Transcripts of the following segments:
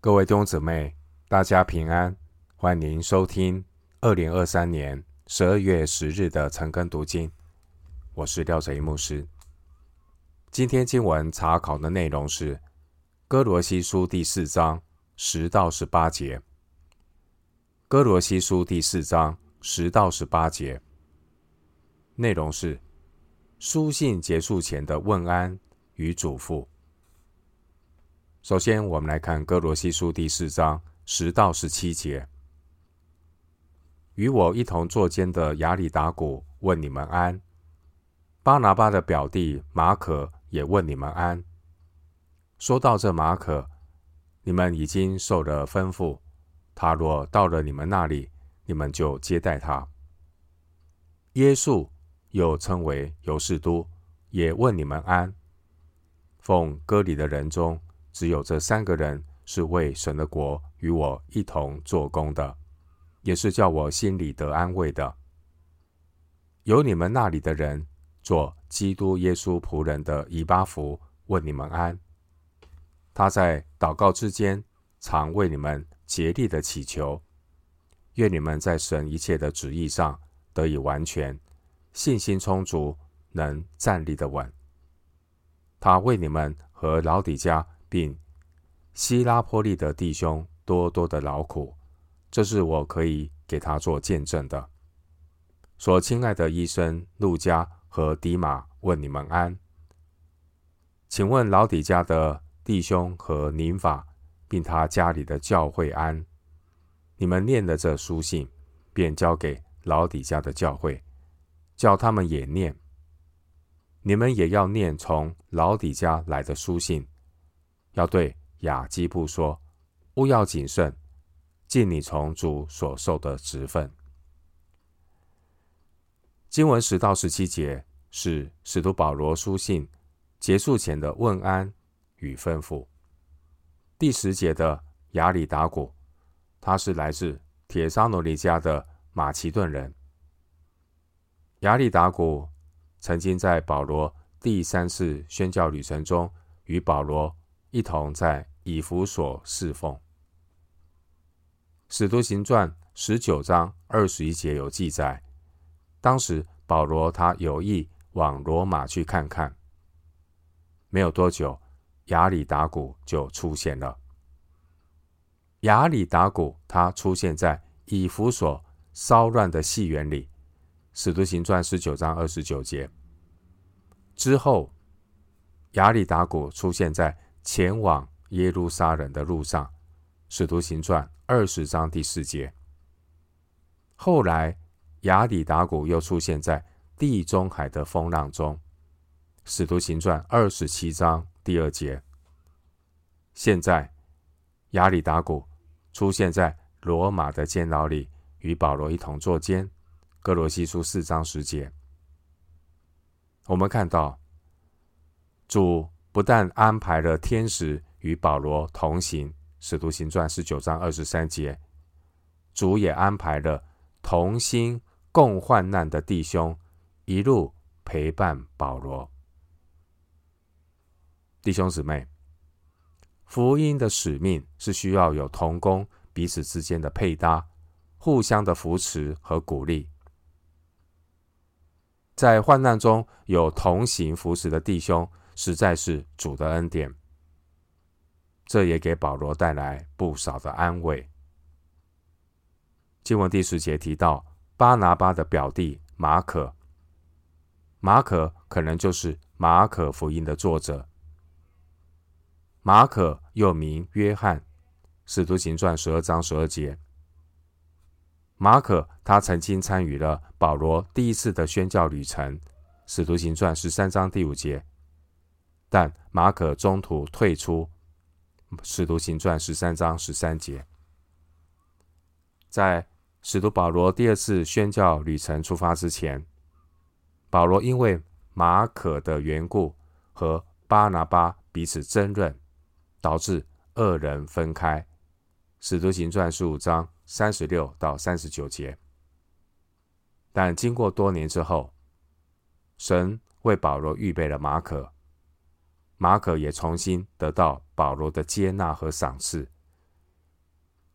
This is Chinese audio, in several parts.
各位弟兄姊妹，大家平安，欢迎收听二零二三年十二月十日的晨更读经。我是廖哲一牧师。今天经文查考的内容是《哥罗西书》第四章十到十八节，《哥罗西书》第四章十到十八节内容是书信结束前的问安与嘱咐。首先，我们来看《歌罗西书》第四章十到十七节。与我一同坐监的亚里达古问你们安。巴拿巴的表弟马可也问你们安。说到这马可，你们已经受了吩咐，他若到了你们那里，你们就接待他。耶稣又称为犹士都，也问你们安。奉割礼的人中。只有这三个人是为神的国与我一同做工的，也是叫我心里得安慰的。有你们那里的人做基督耶稣仆人的以巴弗问你们安。他在祷告之间常为你们竭力的祈求，愿你们在神一切的旨意上得以完全，信心充足，能站立的稳。他为你们和老底嘉。并希拉波利的弟兄多多的劳苦，这是我可以给他做见证的。所亲爱的医生路加和迪马问你们安。请问老底家的弟兄和宁法，并他家里的教会安。你们念的这书信，便交给老底家的教会，叫他们也念。你们也要念从老底家来的书信。要对雅基布说：“勿要谨慎，尽你从主所受的职分。”经文十到十七节是使徒保罗书信结束前的问安与吩咐。第十节的亚里达古，他是来自帖撒罗尼迦的马其顿人。亚里达古曾经在保罗第三次宣教旅程中与保罗。一同在以弗所侍奉。《使徒行传》十九章二十一节有记载，当时保罗他有意往罗马去看看，没有多久，亚里达古就出现了。亚里达古他出现在以弗所骚乱的戏园里，《使徒行传》十九章二十九节之后，亚里达古出现在。前往耶路撒冷的路上，《使徒行传》二十章第四节。后来，亚里达古又出现在地中海的风浪中，《使徒行传》二十七章第二节。现在，亚里达古出现在罗马的监牢里，与保罗一同坐监，《歌罗西书》四章十节。我们看到主。不但安排了天使与保罗同行，《使徒行传》十九章二十三节，主也安排了同心共患难的弟兄一路陪伴保罗。弟兄姊妹，福音的使命是需要有同工彼此之间的配搭，互相的扶持和鼓励，在患难中有同行扶持的弟兄。实在是主的恩典，这也给保罗带来不少的安慰。经文第十节提到巴拿巴的表弟马可，马可可能就是马可福音的作者。马可又名约翰，使徒行传十二章十二节。马可他曾经参与了保罗第一次的宣教旅程，使徒行传十三章第五节。但马可中途退出，《使徒行传》十三章十三节。在使徒保罗第二次宣教旅程出发之前，保罗因为马可的缘故和巴拿巴彼此争论，导致二人分开，《使徒行传》十五章三十六到三十九节。但经过多年之后，神为保罗预备了马可。马可也重新得到保罗的接纳和赏赐，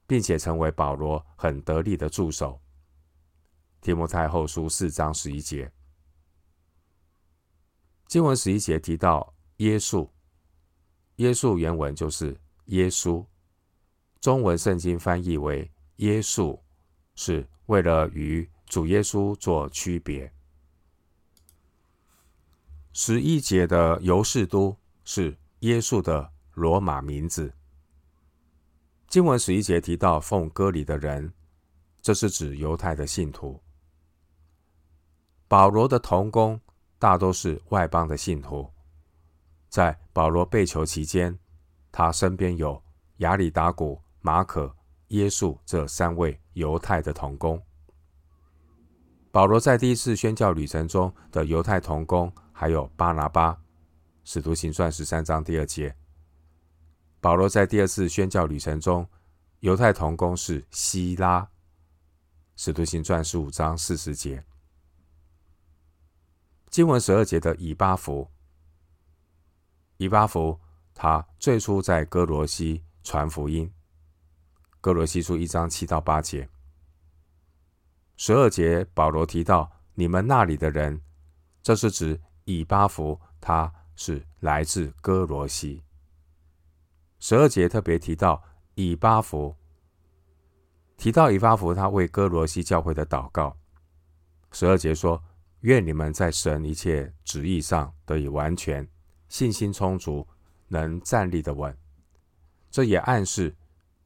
并且成为保罗很得力的助手。提摩太后书四章十一节，经文十一节提到耶稣，耶稣原文就是耶稣，中文圣经翻译为耶稣，是为了与主耶稣做区别。十一节的犹士都是耶稣的罗马名字。经文十一节提到奉割礼的人，这是指犹太的信徒。保罗的同工大都是外邦的信徒。在保罗被囚期间，他身边有亚里达古、马可、耶稣这三位犹太的同工。保罗在第一次宣教旅程中的犹太同工还有巴拿巴，《使徒行传》十三章第二节。保罗在第二次宣教旅程中，犹太同工是希拉，《使徒行传》十五章四十节。经文十二节的以巴弗，以巴弗他最初在哥罗西传福音，哥罗西书一章七到八节。十二节保罗提到你们那里的人，这是指以巴弗，他是来自歌罗西。十二节特别提到以巴弗，提到以巴弗，他为歌罗西教会的祷告。十二节说：“愿你们在神一切旨意上得以完全，信心充足，能站立的稳。”这也暗示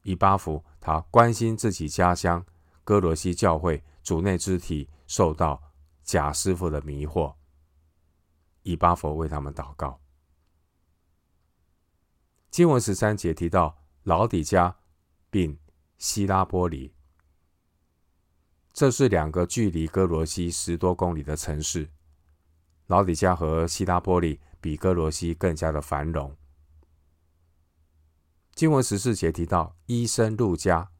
以巴弗他关心自己家乡哥罗西教会主内肢体受到假师傅的迷惑。以巴佛为他们祷告。经文十三节提到老底嘉并希拉波里，这是两个距离哥罗西十多公里的城市。老底嘉和希拉波里比哥罗西更加的繁荣。经文十四节提到医生路加，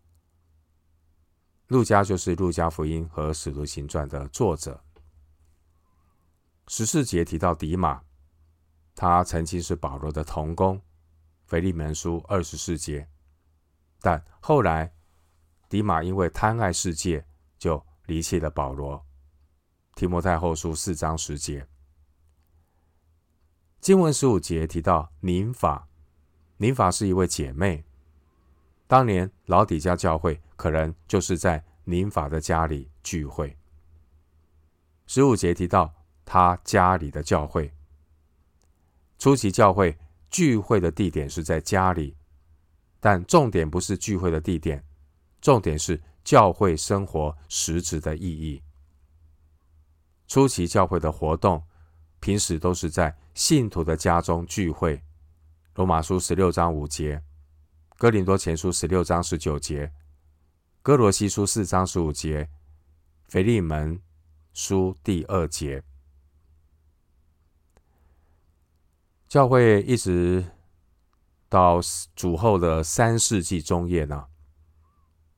路加就是路加福音和使徒行传的作者。十四节提到迪马，他曾经是保罗的同工。腓利门书二十四节，但后来迪马因为贪爱世界，就离弃了保罗。提摩太后书四章十节，经文十五节提到宁法，宁法是一位姐妹。当年老底家教会可能就是在宁法的家里聚会。十五节提到他家里的教会，初期教会。聚会的地点是在家里，但重点不是聚会的地点，重点是教会生活实质的意义。初期教会的活动，平时都是在信徒的家中聚会。罗马书十六章五节，哥林多前书十六章十九节，哥罗西书四章十五节，腓利门书第二节。教会一直到主后的三世纪中叶呢，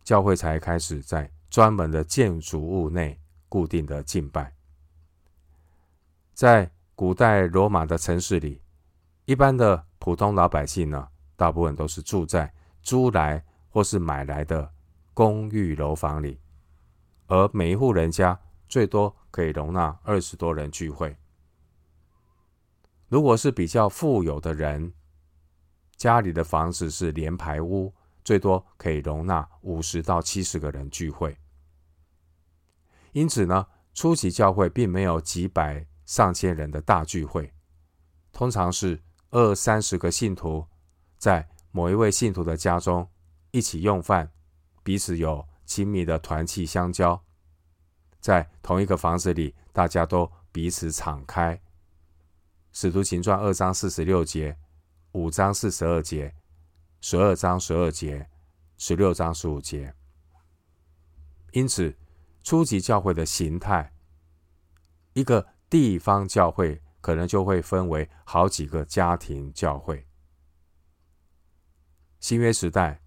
教会才开始在专门的建筑物内固定的敬拜。在古代罗马的城市里，一般的普通老百姓呢，大部分都是住在租来或是买来的公寓楼房里，而每一户人家最多可以容纳二十多人聚会。如果是比较富有的人，家里的房子是连排屋，最多可以容纳五十到七十个人聚会。因此呢，初级教会并没有几百上千人的大聚会，通常是二三十个信徒在某一位信徒的家中一起用饭，彼此有亲密的团契相交，在同一个房子里，大家都彼此敞开。使徒行传二章四十六节，五章四十二节，十二章十二节，十六章十五节。因此，初级教会的形态，一个地方教会可能就会分为好几个家庭教会。新约时代，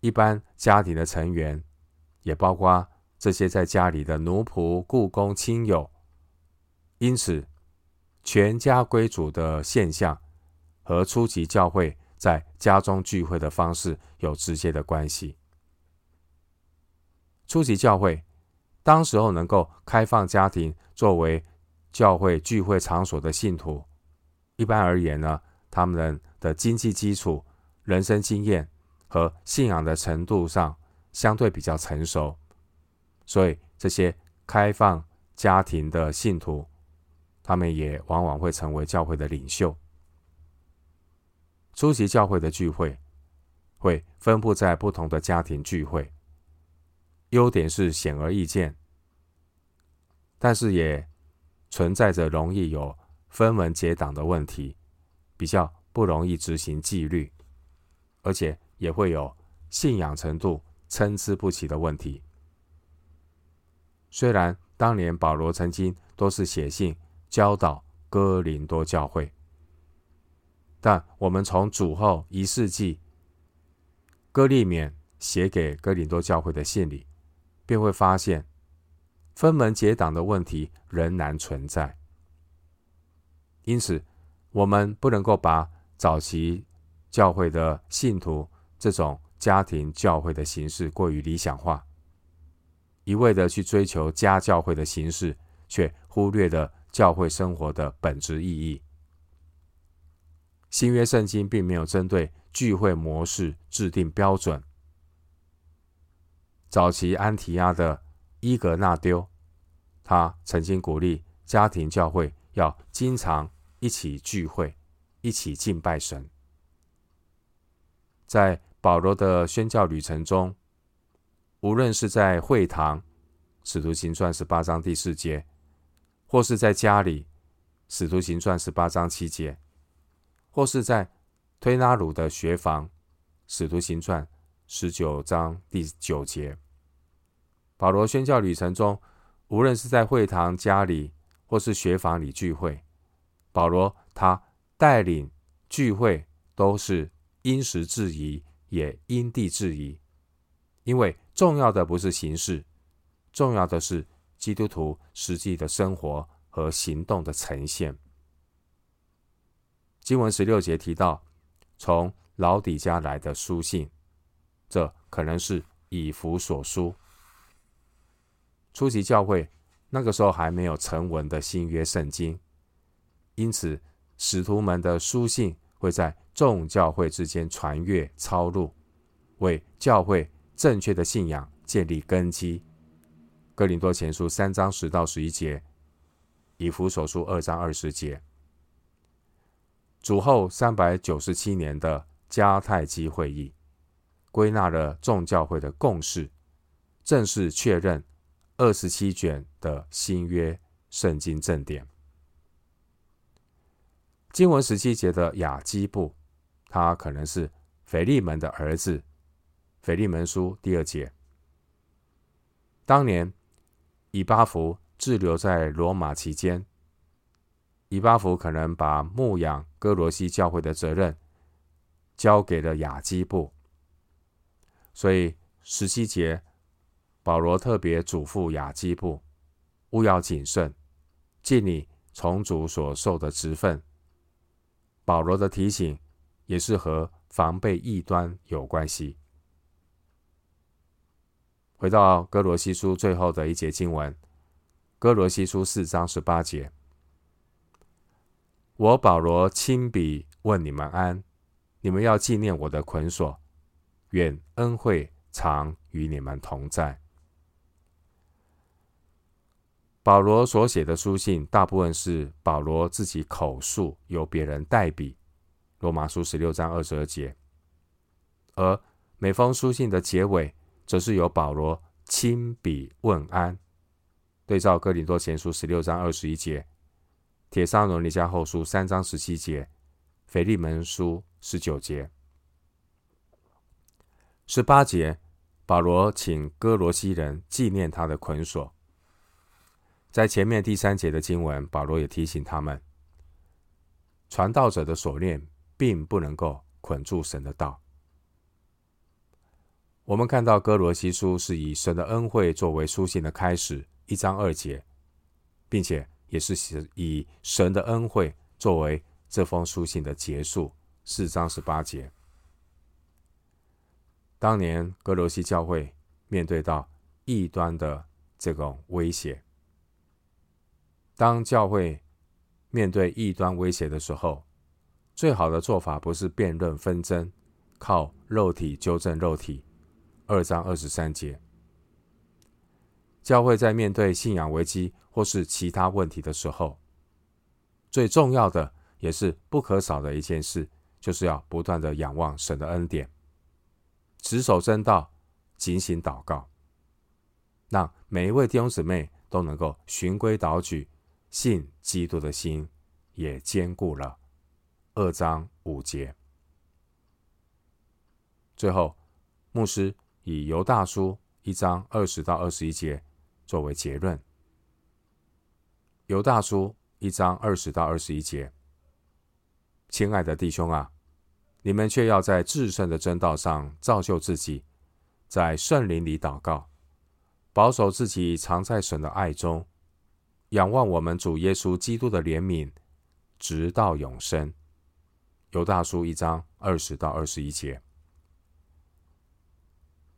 一般家庭的成员也包括这些在家里的奴仆、雇工、亲友。因此，全家归主的现象和初级教会在家中聚会的方式有直接的关系。初级教会当时候能够开放家庭作为教会聚会场所的信徒，一般而言呢，他们的经济基础、人生经验和信仰的程度上相对比较成熟，所以这些开放家庭的信徒，他们也往往会成为教会的领袖。初期教会的聚会会分布在不同的家庭聚会，优点是显而易见，但是也存在着容易有分门结党的问题，比较不容易执行纪律，而且也会有信仰程度参差不齐的问题。虽然当年保罗曾经多次写信教导哥林多教会，但我们从主后一世纪哥利勉写给哥林多教会的信里，便会发现分门结党的问题仍然存在。因此，我们不能够把早期教会的信徒这种家庭教会的形式过于理想化，一味的去追求家教会的形式，却忽略了教会生活的本质意义。新约圣经并没有针对聚会模式制定标准。早期安提阿的伊格纳丢，他曾经鼓励家庭教会要经常。一起聚会，一起敬拜神。在保罗的宣教旅程中，无论是在会堂，《使徒行传》十八章第四节，或是在家里，《使徒行传》十八章七节，或是在推拿鲁的学房，《使徒行传》十九章第九节，保罗宣教旅程中，无论是在会堂、家里，或是学房里聚会。保罗他带领聚会都是因时制宜，也因地制宜，因为重要的不是形式，重要的是基督徒实际的生活和行动的呈现。经文十六节提到从老底嘉来的书信，这可能是以弗所书。初期教会那个时候还没有成文的新约圣经。因此，使徒们的书信会在众教会之间传阅抄录，为教会正确的信仰建立根基。哥林多前书三章十到十一节，以弗所书二章二十节。主后三百九十七年的迦太基会议，归纳了众教会的共识，正式确认二十七卷的新约圣经正典。经文十七节的雅基布，他可能是腓利门的儿子。腓利门书第二节，当年以巴弗滞留在罗马期间，以巴弗可能把牧养哥罗西教会的责任交给了雅基布，所以十七节保罗特别嘱咐雅基布，务要谨慎，尽你从主所受的职分。保罗的提醒也是和防备异端有关系。回到哥罗西书最后的一节经文，哥罗西书四章十八节：“我保罗亲笔问你们安，你们要纪念我的捆锁，愿恩惠常与你们同在。”保罗所写的书信大部分是保罗自己口述，由别人代笔。罗马书十六章二十二节，而每封书信的结尾，则是由保罗亲笔问安。对照哥林多前书十六章二十一节，帖撒罗尼迦后书三章十七节，腓利门书十九节，十八节，保罗请哥罗西人纪念他的捆锁。在前面第三节的经文，保罗也提醒他们，传道者的锁链并不能够捆住神的道。我们看到哥罗西书是以神的恩惠作为书信的开始，一章二节，并且也是以神的恩惠作为这封书信的结束，四章十八节。当年歌罗西教会面对到异端的这种威胁。当教会面对异端威胁的时候，最好的做法不是辩论纷争，靠肉体纠正肉体。二章二十三节，教会在面对信仰危机或是其他问题的时候，最重要的也是不可少的一件事，就是要不断的仰望神的恩典，持守真道，警醒祷告，让每一位弟兄姊妹都能够循规蹈矩，信基督的心也坚固了。二章五节，最后，牧师以犹大书一章二十到二十一节作为结论。犹大书一章二十到二十一节，亲爱的弟兄啊，你们却要在至圣的真道上造就自己，在圣灵里祷告，保守自己藏在神的爱中，仰望我们主耶稣基督的怜悯，直到永生。犹大书一章二十到二十一节，